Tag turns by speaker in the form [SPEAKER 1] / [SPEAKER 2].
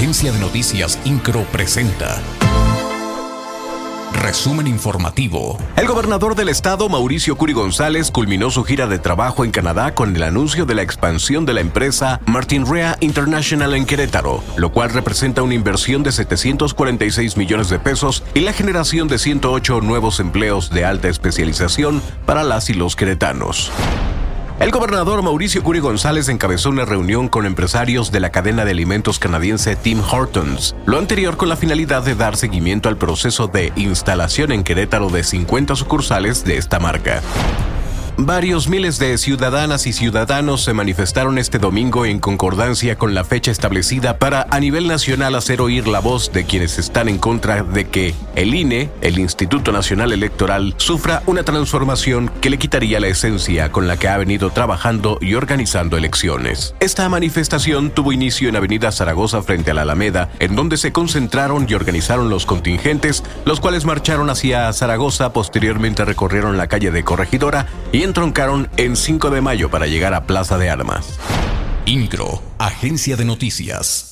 [SPEAKER 1] Agencia de Noticias Incro presenta. Resumen informativo.
[SPEAKER 2] El gobernador del estado, Mauricio Curi González, culminó su gira de trabajo en Canadá con el anuncio de la expansión de la empresa Martin Rea International en Querétaro, lo cual representa una inversión de 746 millones de pesos y la generación de 108 nuevos empleos de alta especialización para las y los queretanos. El gobernador Mauricio Curi González encabezó una reunión con empresarios de la cadena de alimentos canadiense Tim Hortons, lo anterior con la finalidad de dar seguimiento al proceso de instalación en Querétaro de 50 sucursales de esta marca. Varios miles de ciudadanas y ciudadanos se manifestaron este domingo en concordancia con la fecha establecida para a nivel nacional hacer oír la voz de quienes están en contra de que el INE, el Instituto Nacional Electoral, sufra una transformación que le quitaría la esencia con la que ha venido trabajando y organizando elecciones. Esta manifestación tuvo inicio en Avenida Zaragoza frente a la Alameda, en donde se concentraron y organizaron los contingentes, los cuales marcharon hacia Zaragoza, posteriormente recorrieron la calle de Corregidora y entroncaron en 5 de mayo para llegar a Plaza de Armas.
[SPEAKER 1] Incro, Agencia de Noticias.